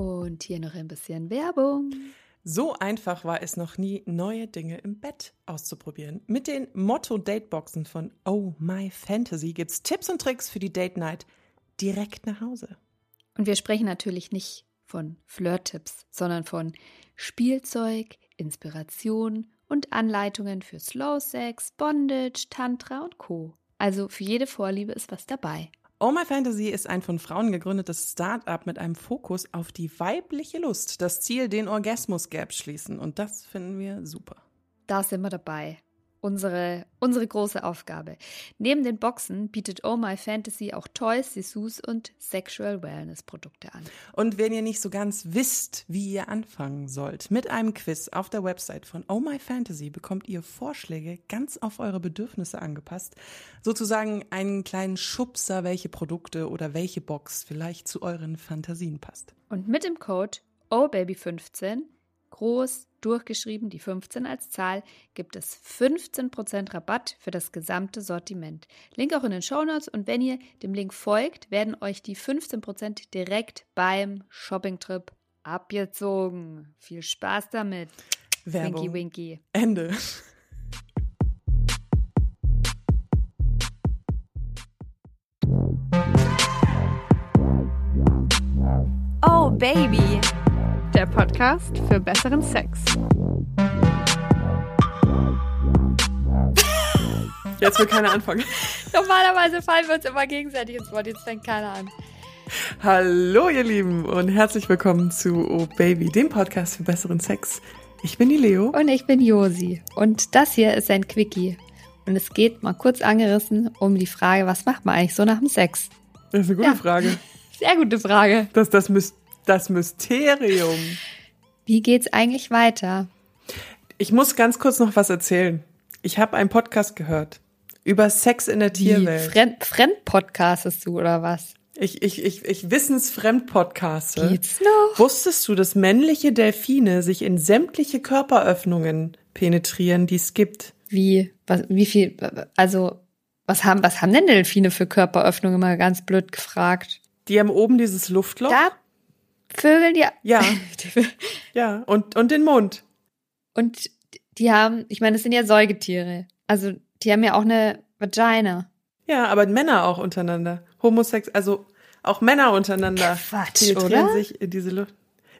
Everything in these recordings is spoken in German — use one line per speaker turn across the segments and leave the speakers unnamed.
Und hier noch ein bisschen Werbung.
So einfach war es noch nie, neue Dinge im Bett auszuprobieren. Mit den Motto Dateboxen von Oh My Fantasy gibt's Tipps und Tricks für die Date Night direkt nach Hause.
Und wir sprechen natürlich nicht von Flirt-Tipps, sondern von Spielzeug, Inspiration und Anleitungen für Slow Sex, Bondage, Tantra und Co. Also für jede Vorliebe ist was dabei.
Oh My Fantasy ist ein von Frauen gegründetes Start-up mit einem Fokus auf die weibliche Lust. Das Ziel, den Orgasmus-Gap schließen. Und das finden wir super.
Da sind wir dabei unsere, unsere große Aufgabe. Neben den Boxen bietet Oh My Fantasy auch Toys, Dessous und Sexual Wellness Produkte an.
Und wenn ihr nicht so ganz wisst, wie ihr anfangen sollt, mit einem Quiz auf der Website von Oh My Fantasy bekommt ihr Vorschläge ganz auf eure Bedürfnisse angepasst. Sozusagen einen kleinen Schubser, welche Produkte oder welche Box vielleicht zu euren Fantasien passt.
Und mit dem Code OHBABY15 groß durchgeschrieben, die 15 als Zahl, gibt es 15% Rabatt für das gesamte Sortiment. Link auch in den Show Notes und wenn ihr dem Link folgt, werden euch die 15% direkt beim Shoppingtrip abgezogen. Viel Spaß damit.
Werbung.
Winky Winky.
Ende.
Oh Baby
der Podcast für besseren Sex.
Jetzt will keiner anfangen.
Normalerweise fallen wir uns immer gegenseitig ins Wort, jetzt fängt keiner an.
Hallo ihr Lieben und herzlich willkommen zu Oh Baby, dem Podcast für besseren Sex. Ich bin die Leo.
Und ich bin Josi. Und das hier ist ein Quickie. Und es geht mal kurz angerissen um die Frage, was macht man eigentlich so nach dem Sex?
Das ist eine gute ja. Frage.
Sehr gute Frage.
Das, das müsst das Mysterium.
Wie geht's eigentlich weiter?
Ich muss ganz kurz noch was erzählen. Ich habe einen Podcast gehört über Sex in der Tierwelt.
Fremd, Fremdpodcastest du oder was?
Ich, ich, ich, ich wissensfremdpodcaste.
Geht's noch?
Wusstest du, dass männliche Delfine sich in sämtliche Körperöffnungen penetrieren, die es gibt?
Wie? Was, wie viel? Also, was haben, was haben denn Delfine für Körperöffnungen? Mal ganz blöd gefragt.
Die haben oben dieses Luftloch.
Da Vögel, die.
Ja. ja, und, und den Mund.
Und die haben, ich meine, das sind ja Säugetiere. Also, die haben ja auch eine Vagina.
Ja, aber Männer auch untereinander. Homosex, also auch Männer untereinander.
Quatsch, oder?
sich in diese Luft.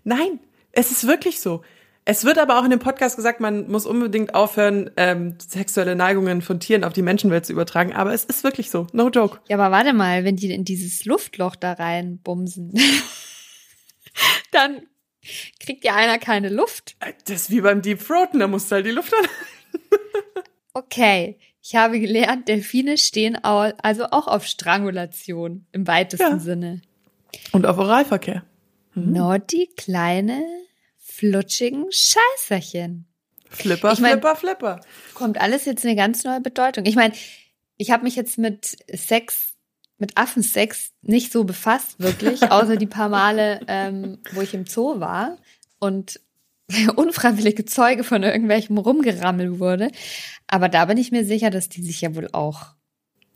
Nein, es ist wirklich so. Es wird aber auch in dem Podcast gesagt, man muss unbedingt aufhören, ähm, sexuelle Neigungen von Tieren auf die Menschenwelt zu übertragen. Aber es ist wirklich so. No joke.
Ja, aber warte mal, wenn die in dieses Luftloch da rein bumsen. dann kriegt ja einer keine Luft.
Das ist wie beim Deep Throaten, da musst du halt die Luft an.
okay, ich habe gelernt, Delfine stehen also auch auf Strangulation im weitesten ja. Sinne.
Und auf Oralverkehr.
Mhm. Nur die kleine, flutschigen Scheißerchen.
Flipper, ich mein, Flipper, Flipper.
Kommt alles jetzt eine ganz neue Bedeutung. Ich meine, ich habe mich jetzt mit Sex mit Affensex nicht so befasst, wirklich, außer die paar Male, ähm, wo ich im Zoo war und unfreiwillige Zeuge von irgendwelchem Rumgerammel wurde. Aber da bin ich mir sicher, dass die sich ja wohl auch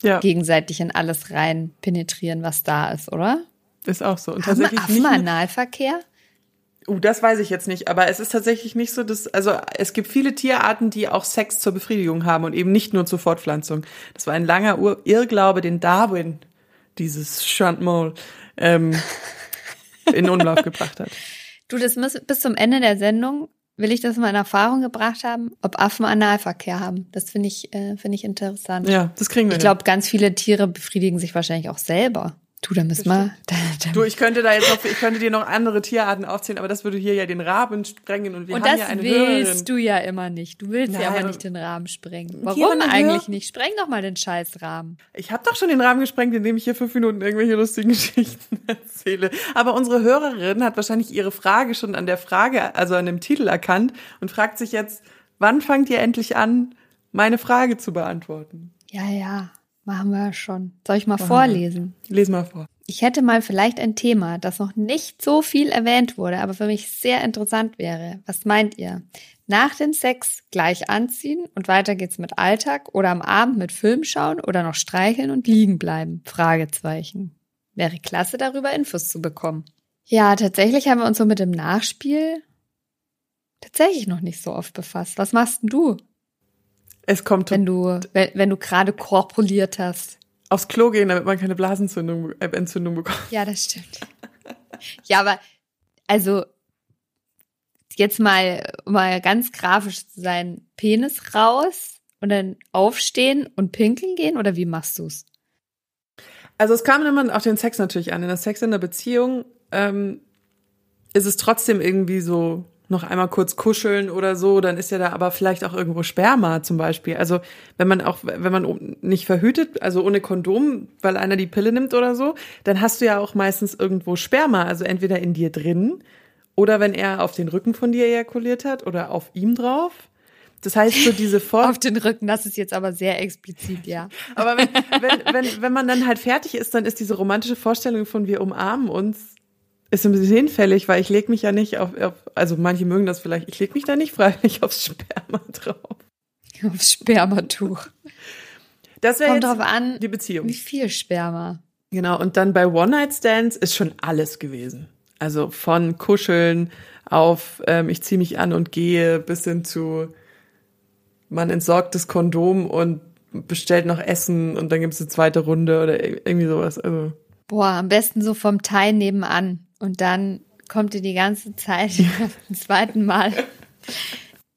ja. gegenseitig in alles rein penetrieren, was da ist, oder?
Ist auch so.
Und Haben tatsächlich Affen Analverkehr?
Uh, das weiß ich jetzt nicht, aber es ist tatsächlich nicht so, dass, also es gibt viele Tierarten, die auch Sex zur Befriedigung haben und eben nicht nur zur Fortpflanzung. Das war ein langer Irrglaube, den Darwin dieses Chantemol ähm, in Umlauf gebracht hat.
Du, das muss bis zum Ende der Sendung will ich das mal in Erfahrung gebracht haben, ob Affen Analverkehr haben. Das finde ich, äh, finde ich interessant.
Ja, das kriegen wir.
Ich glaube, ganz viele Tiere befriedigen sich wahrscheinlich auch selber. Du, da müssen wir. Da,
da. Du, ich könnte da jetzt noch, ich könnte dir noch andere Tierarten aufzählen, aber das würde hier ja den Rahmen sprengen und wir und haben ja eine
Und das willst du ja immer nicht. Du willst Nein. ja aber nicht den Rahmen sprengen. Warum eigentlich nicht? Spreng doch mal den scheiß Rahmen.
Ich habe doch schon den Rahmen gesprengt, indem ich hier fünf Minuten irgendwelche lustigen Geschichten erzähle. Aber unsere Hörerin hat wahrscheinlich ihre Frage schon an der Frage, also an dem Titel erkannt und fragt sich jetzt, wann fangt ihr endlich an, meine Frage zu beantworten?
Ja, ja. Machen wir schon. Soll ich mal Machen vorlesen?
Lies mal vor.
Ich hätte mal vielleicht ein Thema, das noch nicht so viel erwähnt wurde, aber für mich sehr interessant wäre. Was meint ihr? Nach dem Sex gleich anziehen und weiter geht's mit Alltag oder am Abend mit Film schauen oder noch streicheln und liegen bleiben? Fragezeichen. Wäre klasse, darüber Infos zu bekommen. Ja, tatsächlich haben wir uns so mit dem Nachspiel tatsächlich noch nicht so oft befasst. Was machst denn du,
Es kommt
wenn du, wenn, wenn du gerade korpuliert hast?
aufs Klo gehen, damit man keine Blasenentzündung äh, Entzündung bekommt.
Ja, das stimmt. ja, aber also jetzt mal, mal ganz grafisch zu sein, Penis raus und dann aufstehen und pinkeln gehen oder wie machst du's?
Also es kam immer auf den Sex natürlich an. In der Sex in der Beziehung ähm, ist es trotzdem irgendwie so noch einmal kurz kuscheln oder so, dann ist ja da aber vielleicht auch irgendwo Sperma zum Beispiel. Also wenn man auch, wenn man nicht verhütet, also ohne Kondom, weil einer die Pille nimmt oder so, dann hast du ja auch meistens irgendwo Sperma, also entweder in dir drin oder wenn er auf den Rücken von dir ejakuliert hat oder auf ihm drauf. Das heißt, so diese Vor
Auf den Rücken, das ist jetzt aber sehr explizit, ja.
Aber wenn, wenn, wenn, wenn man dann halt fertig ist, dann ist diese romantische Vorstellung von wir umarmen uns ist ein bisschen hinfällig, weil ich leg mich ja nicht auf, auf also manche mögen das vielleicht, ich leg mich da nicht freiwillig aufs Sperma drauf.
Aufs Spermatuch.
Das wäre
Kommt
jetzt
drauf an,
die Beziehung.
wie viel Sperma.
Genau, und dann bei One-Night-Stands ist schon alles gewesen. Also von Kuscheln auf ähm, ich ziehe mich an und gehe bis hin zu man entsorgt das Kondom und bestellt noch Essen und dann gibt's eine zweite Runde oder irgendwie sowas. Also
Boah, am besten so vom Teil nebenan. Und dann kommt dir die ganze Zeit zum zweiten Mal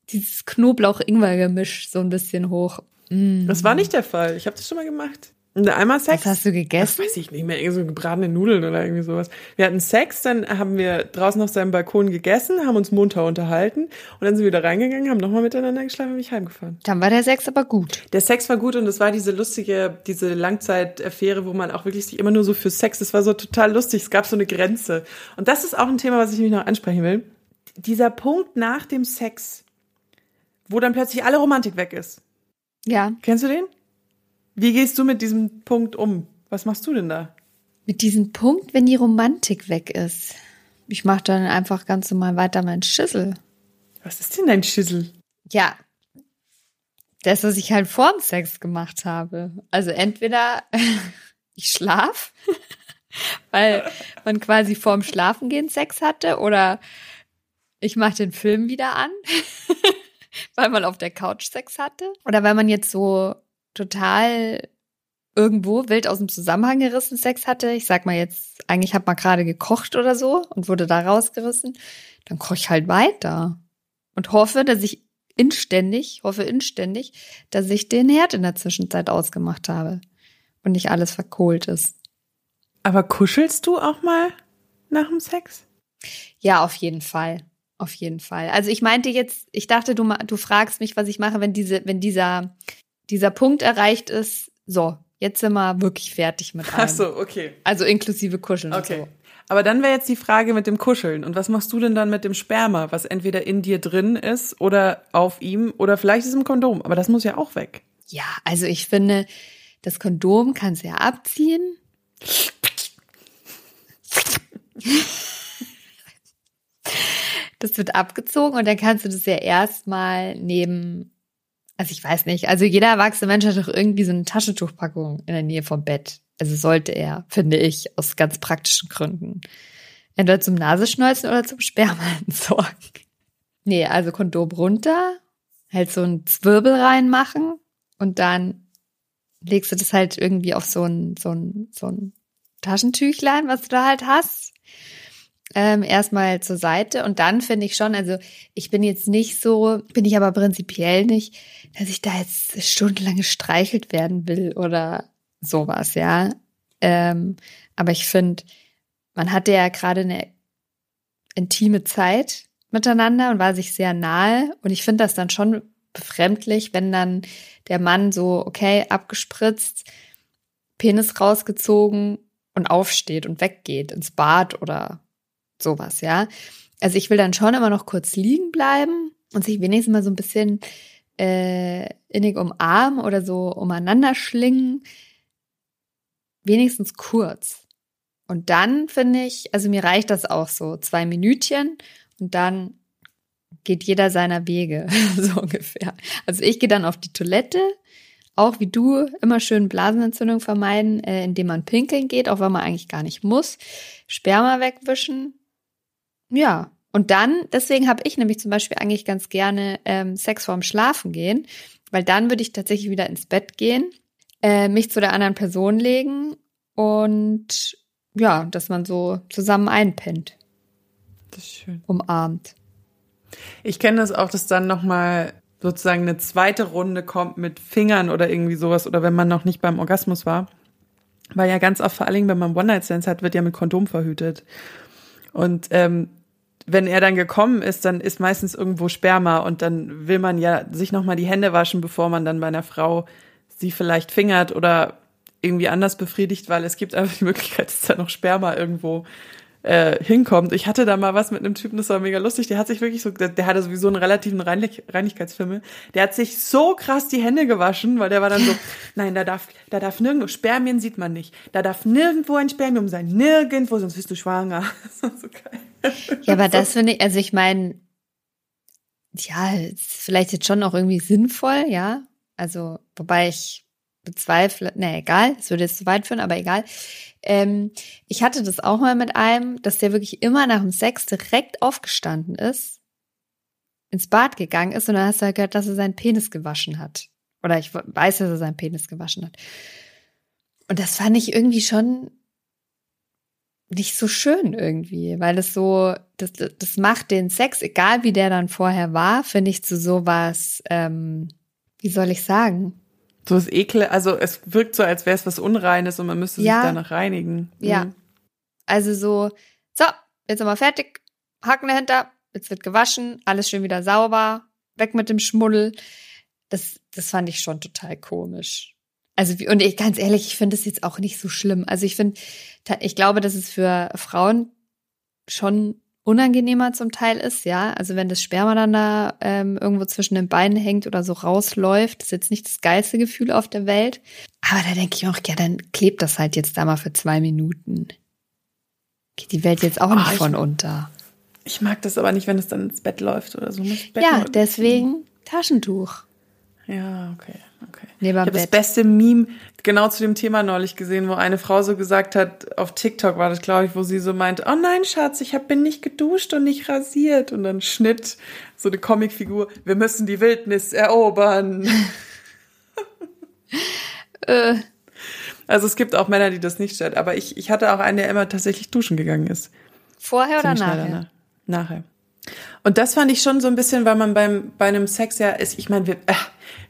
dieses Knoblauch-Ingwer-Gemisch so ein bisschen hoch. Mm.
das war nicht der Fall. Ich habe das schon mal gemacht. Einmal Sex.
Was hast du
Das
gegessen?
weiß ich nicht mehr, irgendwie so gebratene Nudeln oder irgendwie sowas. Wir hatten Sex, dann haben wir draußen auf seinem Balkon gegessen, haben uns munter unterhalten und dann sind wir wieder reingegangen, haben nochmal miteinander geschlafen und mich heimgefahren.
Dann war der Sex aber gut.
Der Sex war gut und es war diese lustige, diese Langzeitaffäre, wo man auch wirklich sich immer nur so für Sex, es war so total lustig, es gab so eine Grenze. Und das ist auch ein Thema, was ich mich noch ansprechen will. Dieser Punkt nach dem Sex, wo dann plötzlich alle Romantik weg ist.
Ja,
Kennst du den? Wie gehst du mit diesem Punkt um? Was machst du denn da?
mit diesem Punkt, wenn die Romantik weg ist. Ich mache dann einfach ganz normal weiter meinen Schüssel.
Was ist denn dein Schüssel?
Ja, das, was ich halt vorm Sex gemacht habe. Also entweder ich schlaf, weil man quasi vorm Schlafengehen Sex hatte, oder ich mache den Film wieder an, weil man auf der Couch Sex hatte. Oder weil man jetzt so total irgendwo wild aus dem Zusammenhang gerissen Sex hatte. Ich sag mal jetzt, eigentlich hat man gerade gekocht oder so und wurde da rausgerissen. Dann koche ich halt weiter und hoffe, dass ich inständig, hoffe inständig, dass ich den Herd in der Zwischenzeit ausgemacht habe und nicht alles verkohlt ist.
Aber kuschelst du auch mal nach dem Sex?
Ja, auf jeden Fall. Auf jeden Fall. Also ich meinte jetzt, ich dachte, du, du fragst mich, was ich mache, wenn diese, wenn dieser, dieser Punkt erreicht ist. So, jetzt sind wir wirklich fertig mit allem.
Ach so, okay.
Also inklusive Kuscheln
Okay.
und so.
Aber dann wäre jetzt die Frage mit dem Kuscheln. Und was machst du denn dann mit dem Sperma, was entweder in dir drin ist oder auf ihm oder vielleicht ist es im Kondom? Aber das muss ja auch weg.
Ja, also ich finde, das Kondom kannst du ja abziehen. Das wird abgezogen und dann kannst du das ja erstmal neben, also ich weiß nicht, also jeder erwachsene Mensch hat doch irgendwie so eine Taschentuchpackung in der Nähe vom Bett. Also sollte er, finde ich, aus ganz praktischen Gründen. Entweder zum Nasenschneuzen oder zum Sperma entsorgen. Nee, also Kondom runter, halt so einen Zwirbel reinmachen und dann legst du das halt irgendwie auf so ein, so ein, so ein Taschentüchlein, was du da halt hast. Ähm, erstmal zur Seite und dann finde ich schon, also ich bin jetzt nicht so, bin ich aber prinzipiell nicht, dass ich da jetzt stundenlang gestreichelt werden will oder sowas, ja. Ähm, aber ich finde, man hatte ja gerade eine intime Zeit miteinander und war sich sehr nahe und ich finde das dann schon befremdlich, wenn dann der Mann so, okay, abgespritzt, Penis rausgezogen und aufsteht und weggeht ins Bad oder sowas, ja. Also ich will dann schon immer noch kurz liegen bleiben und sich wenigstens mal so ein bisschen äh, innig umarmen oder so umeinander schlingen. Wenigstens kurz. Und dann finde ich, also mir reicht das auch so, zwei Minütchen und dann geht jeder seiner Wege, so ungefähr. Also ich gehe dann auf die Toilette, auch wie du immer schön Blasenentzündung vermeiden, äh, indem man pinkeln geht, auch wenn man eigentlich gar nicht muss. Sperma wegwischen. Ja. Und dann, deswegen habe ich nämlich zum Beispiel eigentlich ganz gerne ähm, Sex vorm Schlafen gehen, weil dann würde ich tatsächlich wieder ins Bett gehen, äh, mich zu der anderen Person legen und ja, dass man so zusammen einpennt.
Das ist schön.
Umarmt.
Ich kenne das auch, dass dann nochmal sozusagen eine zweite Runde kommt mit Fingern oder irgendwie sowas oder wenn man noch nicht beim Orgasmus war. Weil ja ganz oft, vor allen Dingen, wenn man One-Night-Stands hat, wird ja mit Kondom verhütet. Und ähm, wenn er dann gekommen ist, dann ist meistens irgendwo Sperma und dann will man ja sich nochmal die Hände waschen, bevor man dann bei einer Frau sie vielleicht fingert oder irgendwie anders befriedigt, weil es gibt einfach die Möglichkeit, dass da noch Sperma irgendwo äh, hinkommt. Ich hatte da mal was mit einem Typen, das war mega lustig. Der hat sich wirklich so, der, der hatte sowieso einen relativen Reinig Reinigkeitsfimmel. Der hat sich so krass die Hände gewaschen, weil der war dann so, nein, da darf, da darf nirgendwo, Spermien sieht man nicht. Da darf nirgendwo ein Spermium sein. Nirgendwo, sonst bist du schwanger. Das so geil.
Ja, aber das finde ich, also ich meine, ja, ist vielleicht jetzt schon auch irgendwie sinnvoll, ja. Also, wobei ich bezweifle, ne, egal, es würde jetzt zu weit führen, aber egal. Ähm, ich hatte das auch mal mit einem, dass der wirklich immer nach dem Sex direkt aufgestanden ist, ins Bad gegangen ist und dann hast du halt gehört, dass er seinen Penis gewaschen hat. Oder ich weiß, dass er seinen Penis gewaschen hat. Und das fand ich irgendwie schon nicht so schön irgendwie, weil es so, das, das macht den Sex, egal wie der dann vorher war, finde ich zu sowas, ähm, wie soll ich sagen?
So ist Ekel, also es wirkt so, als wäre es was Unreines und man müsste
Ja.
sich danach reinigen.
Ja.
Mhm.
Also so, so, jetzt sind wir fertig, Haken dahinter, jetzt wird gewaschen, alles schön wieder sauber, weg mit dem Schmuddel. Das, das fand ich schon total komisch. Also, wie, und ich, ganz ehrlich, ich finde es jetzt auch nicht so schlimm. Also ich finde, ich glaube, dass es für Frauen schon unangenehmer zum Teil ist, ja. Also wenn das Sperma dann da ähm, irgendwo zwischen den Beinen hängt oder so rausläuft, ist jetzt nicht das geilste Gefühl auf der Welt. Aber da denke ich auch, ja, dann klebt das halt jetzt da mal für zwei Minuten. Geht die Welt jetzt auch
Ah,
nicht
ich-
von unter.
Ich mag das aber nicht, wenn es dann ins Bett läuft oder so. Bett
Ja, deswegen Taschentuch
Ja, okay, okay.
neben
Ich habe das beste Meme genau zu dem Thema neulich gesehen, wo eine Frau so gesagt hat, auf TikTok war das, glaube ich, wo sie so meint, oh nein, Schatz, ich hab, bin nicht geduscht und nicht rasiert. Und dann Schnitt, so eine Comicfigur, wir müssen die Wildnis erobern.
Äh,
Also es gibt auch Männer, die das nicht stört, aber ich, ich hatte auch einen, der immer tatsächlich duschen gegangen ist.
vorher oder
Ziemlich schnell
nachher?
danach. Nachher. Und das fand ich schon so ein bisschen, weil man beim, bei einem Sex ja ist, ich meine, wir, äh,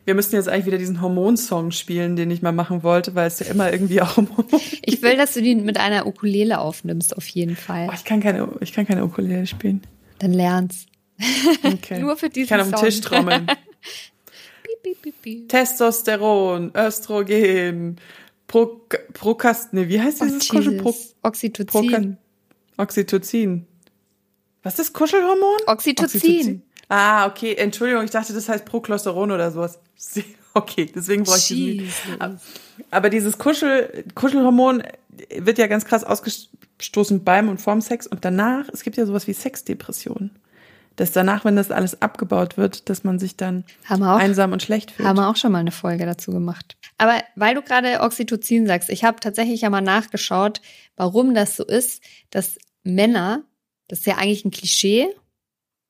wir müssten jetzt eigentlich wieder diesen Hormonsong spielen, den ich mal machen wollte, weil es ja immer irgendwie auch um
Ich will, dass du die mit einer Ukulele aufnimmst, auf jeden Fall.
Oh, ich kann keine, ich kann keine Ukulele spielen.
Dann lernst.
Okay.
Nur für diesen
Ich kann auf den
Song.
Tisch trommeln.
Piep, piep, piep.
Testosteron, Östrogen, Pro, Prokast, nee, wie heißt
Oh,
dieses Kuschel? Pro.
Oxytocin.
Oxytocin. Was ist Kuschelhormon?
Oxytocin.
Ah, okay. Entschuldigung, ich dachte, das heißt Proclosteron oder sowas. Okay, deswegen brauche ich.
Jesus.
Aber dieses Kuschel, Kuschelhormon wird ja ganz krass ausgestoßen beim und vorm Sex und danach, es gibt ja sowas wie Sexdepression. Dass danach, wenn das alles abgebaut wird, dass man sich dann
auch
einsam und schlecht fühlt.
Haben wir auch schon mal eine Folge dazu gemacht. Aber weil du gerade Oxytocin sagst, ich habe tatsächlich ja mal nachgeschaut, warum das so ist, dass Männer, das ist ja eigentlich ein Klischee,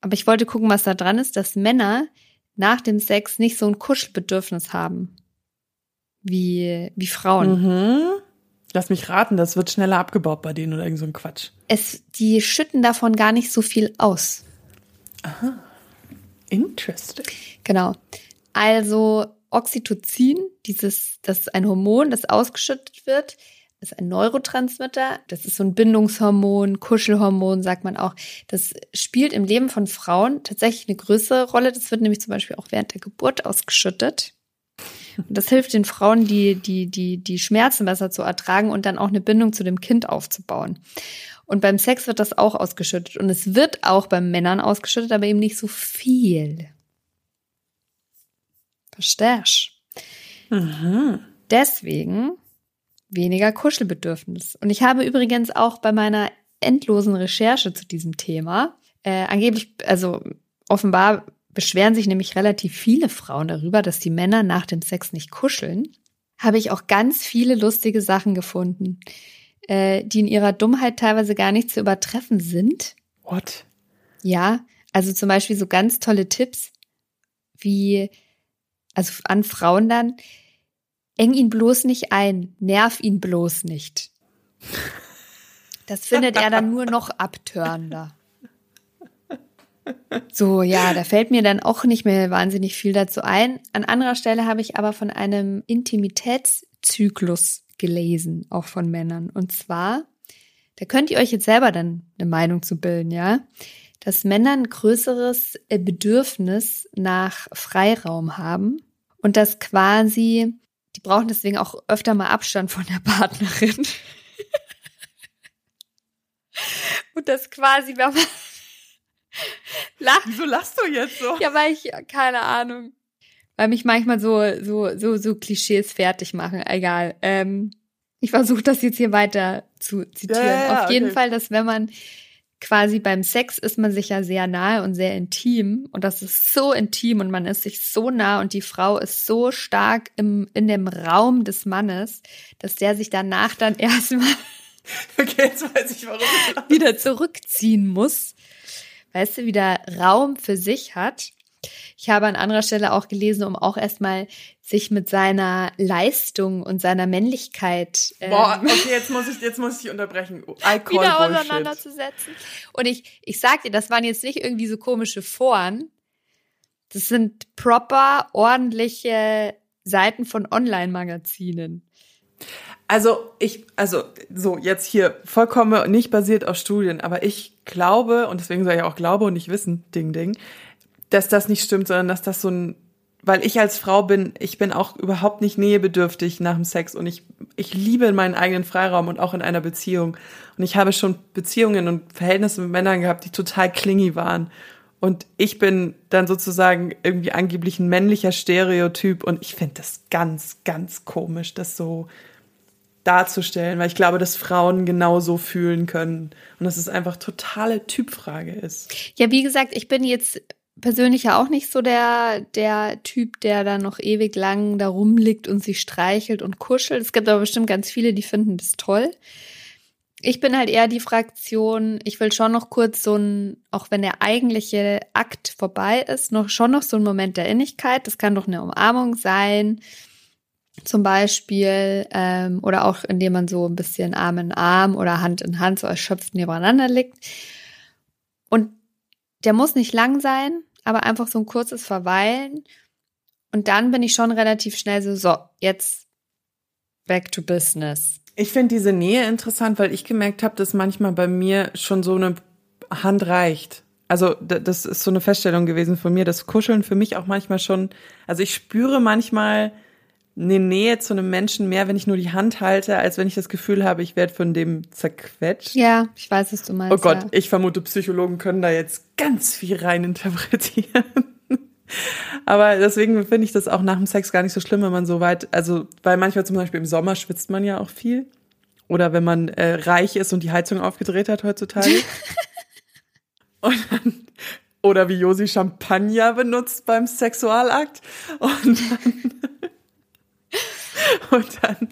aber ich wollte gucken, was da dran ist, dass Männer nach dem Sex nicht so ein Kuschelbedürfnis haben wie, wie Frauen.
Mhm. Lass mich raten, das wird schneller abgebaut bei denen oder irgend so ein Quatsch.
Es, die schütten davon gar nicht so viel aus.
Interesting.
Genau. Also Oxytocin, dieses, das ist ein Hormon, das ausgeschüttet wird, ist ein Neurotransmitter. Das ist so ein Bindungshormon, Kuschelhormon, sagt man auch. Das spielt im Leben von Frauen tatsächlich eine größere Rolle. Das wird nämlich zum Beispiel auch während der Geburt ausgeschüttet. Und das hilft den Frauen, die, die, die, die Schmerzen besser zu ertragen und dann auch eine Bindung zu dem Kind aufzubauen. Und beim Sex wird das auch ausgeschüttet. Und es wird auch bei Männern ausgeschüttet, aber eben nicht so viel. Verstehst?
Mhm.
Deswegen weniger Kuschelbedürfnis. Und ich habe übrigens auch bei meiner endlosen Recherche zu diesem Thema, äh, angeblich, also offenbar beschweren sich nämlich relativ viele Frauen darüber, dass die Männer nach dem Sex nicht kuscheln, habe ich auch ganz viele lustige Sachen gefunden, äh, die in ihrer Dummheit teilweise gar nicht zu übertreffen sind.
What?
Ja, also zum Beispiel so ganz tolle Tipps, wie, also an Frauen dann, eng ihn bloß nicht ein, nerv ihn bloß nicht. Das findet er dann nur noch abtörender. So, ja, da fällt mir dann auch nicht mehr wahnsinnig viel dazu ein. An anderer Stelle habe ich aber von einem Intimitätszyklus gelesen, auch von Männern. Und zwar, da könnt ihr euch jetzt selber dann eine Meinung zu bilden, ja, dass Männer ein größeres äh, Bedürfnis nach Freiraum haben und dass quasi, die brauchen deswegen auch öfter mal Abstand von der Partnerin. und das quasi, wenn man
Lach. Wieso lachst du jetzt so?
Ja, weil ich, keine Ahnung. Weil mich manchmal so, so, so, so Klischees fertig machen. Egal. Ähm, ich versuche das jetzt hier weiter zu zitieren. Ja, ja, Auf jeden okay. Fall, dass wenn man quasi beim Sex ist man sich ja sehr nahe und sehr intim und das ist so intim und man ist sich so nah und die Frau ist so stark im, in dem Raum des Mannes, dass der sich danach dann erstmal
okay, jetzt weiß ich warum
wieder zurückziehen muss weißt du, wieder Raum für sich hat. Ich habe an anderer Stelle auch gelesen, um auch erstmal sich mit seiner Leistung und seiner Männlichkeit
ähm, Boah, okay, jetzt muss ich jetzt muss ich unterbrechen. I call
wieder auseinanderzusetzen. Und ich ich sag dir, das waren jetzt nicht irgendwie so komische Foren. Das sind proper ordentliche Seiten von Online-Magazinen.
Also ich, also so jetzt hier vollkommen nicht basiert auf Studien, aber ich glaube, und deswegen sage ich auch Glaube und nicht Wissen, Ding, Ding, dass das nicht stimmt, sondern dass das so ein, weil ich als Frau bin, ich bin auch überhaupt nicht nähebedürftig nach dem Sex und ich, ich liebe meinen eigenen Freiraum und auch in einer Beziehung. Und ich habe schon Beziehungen und Verhältnisse mit Männern gehabt, die total klingy waren. Und ich bin dann sozusagen irgendwie angeblich ein männlicher Stereotyp und ich finde das ganz, ganz komisch, das so darzustellen, weil ich glaube, dass Frauen genauso fühlen können und dass es einfach totale Typfrage ist.
Ja, wie gesagt, ich bin jetzt persönlich ja auch nicht so der, der Typ, der da noch ewig lang da rumliegt und sich streichelt und kuschelt. Es gibt aber bestimmt ganz viele, die finden das toll. Ich bin halt eher die Fraktion, ich will schon noch kurz so ein, auch wenn der eigentliche Akt vorbei ist, noch schon noch so ein Moment der Innigkeit. Das kann doch eine Umarmung sein, zum Beispiel, ähm, oder auch indem man so ein bisschen Arm in Arm oder Hand in Hand so erschöpft nebeneinander liegt. Und der muss nicht lang sein, aber einfach so ein kurzes Verweilen. Und dann bin ich schon relativ schnell so, so, jetzt back to business.
Ich finde diese Nähe interessant, weil ich gemerkt habe, dass manchmal bei mir schon so eine Hand reicht. Also das ist so eine Feststellung gewesen von mir, dass Kuscheln für mich auch manchmal schon, also ich spüre manchmal, eine Nähe zu einem Menschen mehr, wenn ich nur die Hand halte, als wenn ich das Gefühl habe, ich werde von dem zerquetscht.
Ja, ich weiß, was du meinst.
Oh Gott,
ja.
ich vermute, Psychologen können da jetzt ganz viel rein interpretieren. Aber deswegen finde ich das auch nach dem Sex gar nicht so schlimm, wenn man so weit, also, weil manchmal zum Beispiel im Sommer schwitzt man ja auch viel. Oder wenn man äh, reich ist und die Heizung aufgedreht hat heutzutage. und dann, oder wie Josi Champagner benutzt beim Sexualakt. Und dann Und dann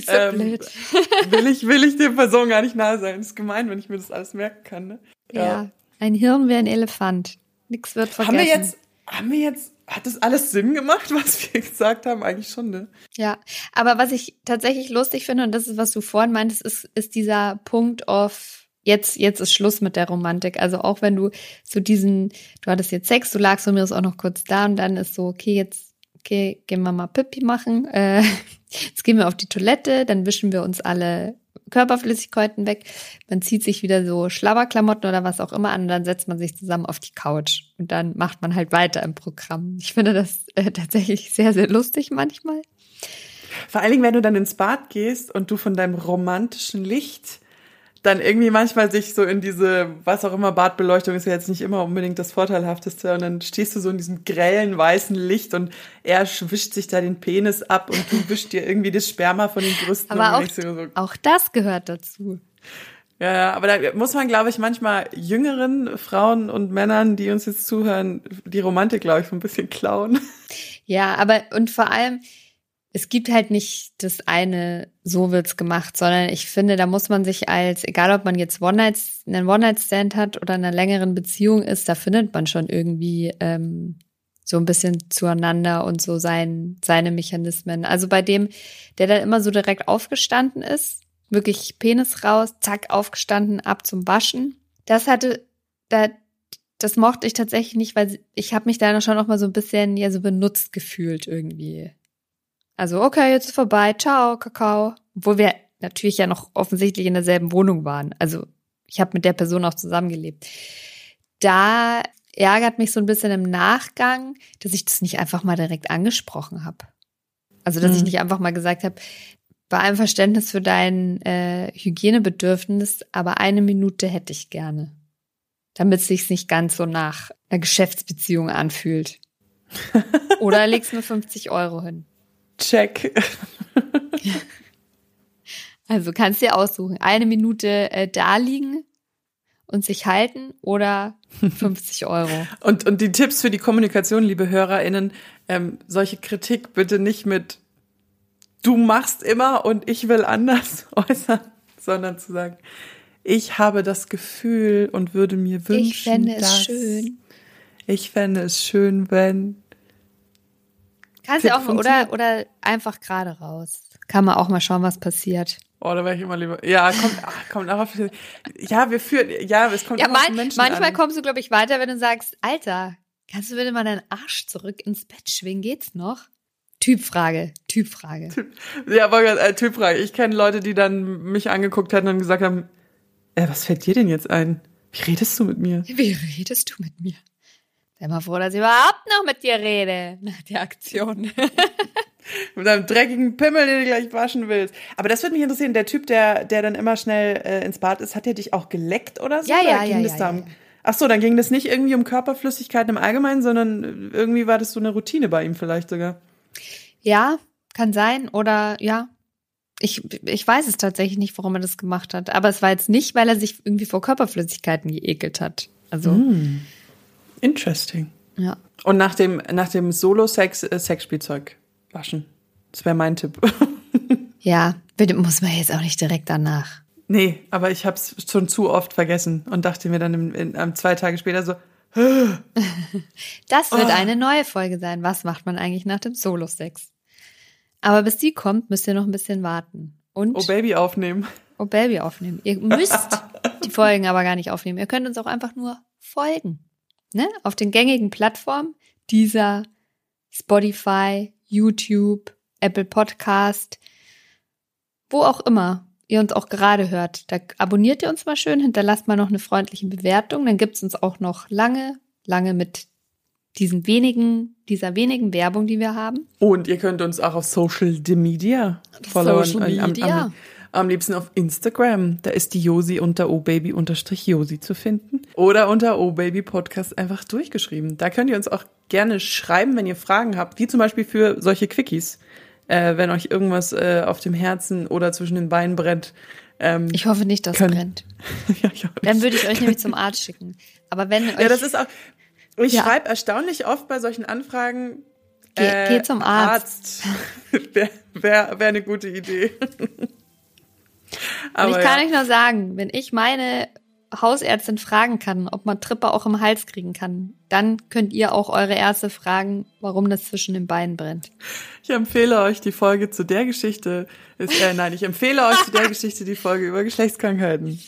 so ähm,
will ich will ich der Person gar nicht nahe sein. Das ist gemein, wenn ich mir das alles merken kann. Ne?
Ja. ja. ein Hirn wäre ein Elefant. Nix wird vergessen.
Haben wir jetzt haben wir jetzt hat das alles Sinn gemacht, was wir gesagt haben? Eigentlich schon, ne?
Ja, aber was ich tatsächlich lustig finde, und das ist, was du vorhin meintest, ist, ist dieser Punkt auf jetzt, jetzt ist Schluss mit der Romantik. Also auch wenn du so diesen, du hattest jetzt Sex, du lagst von mir auch noch kurz da und dann ist so, okay, jetzt okay, gehen wir mal Pipi machen. Äh, jetzt gehen wir auf die Toilette, dann wischen wir uns alle Körperflüssigkeiten weg. Man zieht sich wieder so Schlabberklamotten oder was auch immer an und dann setzt man sich zusammen auf die Couch und dann macht man halt weiter im Programm. Ich finde das äh, tatsächlich sehr, sehr lustig manchmal.
Vor allen Dingen, wenn du dann ins Bad gehst und du von deinem romantischen Licht dann irgendwie manchmal sich so in diese, was auch immer, Badbeleuchtung ist ja jetzt nicht immer unbedingt das Vorteilhafteste. Und dann stehst du so in diesem grellen weißen Licht und er wischt sich da den Penis ab und du wischst dir irgendwie das Sperma von den Brüsten.
Aber auch, so, auch das gehört dazu.
Ja, ja, aber da muss man, glaube ich, manchmal jüngeren Frauen und Männern, die uns jetzt zuhören, die Romantik, glaube ich, so ein bisschen klauen.
Ja, aber und vor allem, es gibt halt nicht das eine, so wird's gemacht, sondern ich finde, da muss man sich als, egal ob man jetzt One -Night, einen One-Night-Stand hat oder in einer längeren Beziehung ist, da findet man schon irgendwie ähm, so ein bisschen zueinander und so sein, seine Mechanismen. Also bei dem, der dann immer so direkt aufgestanden ist, wirklich Penis raus, zack, aufgestanden, ab zum Waschen. Das hatte, da, das mochte ich tatsächlich nicht, weil ich habe mich da schon noch mal so ein bisschen ja so benutzt gefühlt irgendwie. Also okay, jetzt ist vorbei, ciao, Kakao. Obwohl wir natürlich ja noch offensichtlich in derselben Wohnung waren. Also ich habe mit der Person auch zusammengelebt. Da ärgert mich so ein bisschen im Nachgang, dass ich das nicht einfach mal direkt angesprochen habe. Also dass hm. ich nicht einfach mal gesagt habe, bei allem Verständnis für dein äh, Hygienebedürfnis, aber eine Minute hätte ich gerne, damit es sich nicht ganz so nach einer Geschäftsbeziehung anfühlt. Oder legst mir 50 Euro hin.
Check.
also kannst dir aussuchen, eine Minute äh, da liegen und sich halten oder 50 Euro.
und, und die Tipps für die Kommunikation, liebe HörerInnen, ähm, solche Kritik bitte nicht mit du machst immer und ich will anders äußern, sondern zu sagen, ich habe das Gefühl und würde mir wünschen, ich fände es schön. Ich fände es schön, wenn.
Kannst du auch mal, oder, oder einfach gerade raus. Kann man auch mal schauen, was passiert.
Oh, da wäre ich immer lieber. Ja, kommt, ach, kommt auf. Ja, wir führen, ja, es kommt
ja, man, Menschen Manchmal an. kommst du, glaube ich, weiter, wenn du sagst, Alter, kannst du bitte mal deinen Arsch zurück ins Bett schwingen? Geht's noch? Typfrage, Typfrage. Typ,
ja, aber äh, Typfrage. Ich kenne Leute, die dann mich angeguckt hätten und gesagt haben, äh, was fällt dir denn jetzt ein? Wie redest du mit mir?
Wie redest du mit mir? Sei mal froh, dass ich überhaupt noch mit dir rede nach der Aktion.
mit einem dreckigen Pimmel, den du gleich waschen willst. Aber das würde mich interessieren. Der Typ, der, der dann immer schnell äh, ins Bad ist, hat der dich auch geleckt oder so?
Ja, ja,
ging
ja,
das
ja,
da ja. Ach so, dann ging das nicht irgendwie um Körperflüssigkeiten im Allgemeinen, sondern irgendwie war das so eine Routine bei ihm vielleicht sogar.
Ja, kann sein. Oder ja, ich, ich weiß es tatsächlich nicht, warum er das gemacht hat. Aber es war jetzt nicht, weil er sich irgendwie vor Körperflüssigkeiten geekelt hat. Also.
Mm. Interesting.
Ja.
Und nach dem, nach dem Solo-Sex, äh, Sexspielzeug waschen. Das wäre mein Tipp.
ja, muss man jetzt auch nicht direkt danach.
Nee, aber ich habe es schon zu oft vergessen und dachte mir dann in, in, in, zwei Tage später so,
das wird oh. eine neue Folge sein. Was macht man eigentlich nach dem Solo-Sex? Aber bis die kommt, müsst ihr noch ein bisschen warten. Und
Oh Baby aufnehmen.
Oh Baby aufnehmen. Ihr müsst die Folgen aber gar nicht aufnehmen. Ihr könnt uns auch einfach nur folgen. Ne? Auf den gängigen Plattformen dieser Spotify, YouTube, Apple Podcast, wo auch immer ihr uns auch gerade hört. Da abonniert ihr uns mal schön, hinterlasst mal noch eine freundliche Bewertung. Dann gibt's uns auch noch lange, lange mit diesen wenigen, dieser wenigen Werbung, die wir haben.
Und ihr könnt uns auch auf Social Media followen. Social Media. Am, am, am liebsten auf Instagram. Da ist die Josi unter obaby-josi zu finden. Oder unter obaby Podcast einfach durchgeschrieben. Da könnt ihr uns auch gerne schreiben, wenn ihr Fragen habt, wie zum Beispiel für solche Quickies. Äh, wenn euch irgendwas äh, auf dem Herzen oder zwischen den Beinen brennt.
Ähm, ich hoffe nicht, dass es brennt. ja, Dann würde ich euch nämlich zum Arzt schicken. Aber wenn euch
ja, das ist auch, ich ja. schreibe erstaunlich oft bei solchen Anfragen.
Geh, äh, geh zum Arzt.
Arzt. Wäre wär, wär eine gute Idee.
Aber Und ich kann ja. euch nur sagen, wenn ich meine Hausärztin fragen kann, ob man Trippe auch im Hals kriegen kann, dann könnt ihr auch eure Ärzte fragen, warum das zwischen den Beinen brennt.
Ich empfehle euch die Folge zu der Geschichte. Ist, äh, nein, ich empfehle euch zu der Geschichte die Folge über Geschlechtskrankheiten.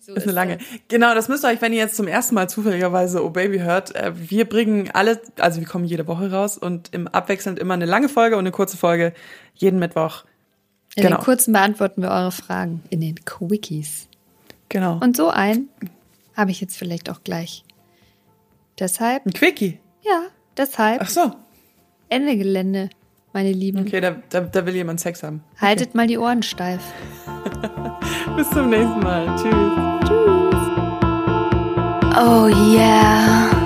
So ist eine lange. Das. Genau, das müsst ihr euch, wenn ihr jetzt zum ersten Mal zufälligerweise Oh Baby hört, äh, wir bringen alle, also wir kommen jede Woche raus und im abwechselnd immer eine lange Folge und eine kurze Folge jeden Mittwoch.
In genau. den kurzen beantworten wir eure Fragen in den Quickies.
Genau.
Und so ein habe ich jetzt vielleicht auch gleich. Deshalb.
Ein Quickie?
Ja, deshalb.
Ach so.
Ende Gelände, meine Lieben.
Okay, da, da, da will jemand Sex haben.
Okay. Haltet mal die Ohren steif.
Bis zum nächsten Mal. Tschüss.
Tschüss. Oh yeah.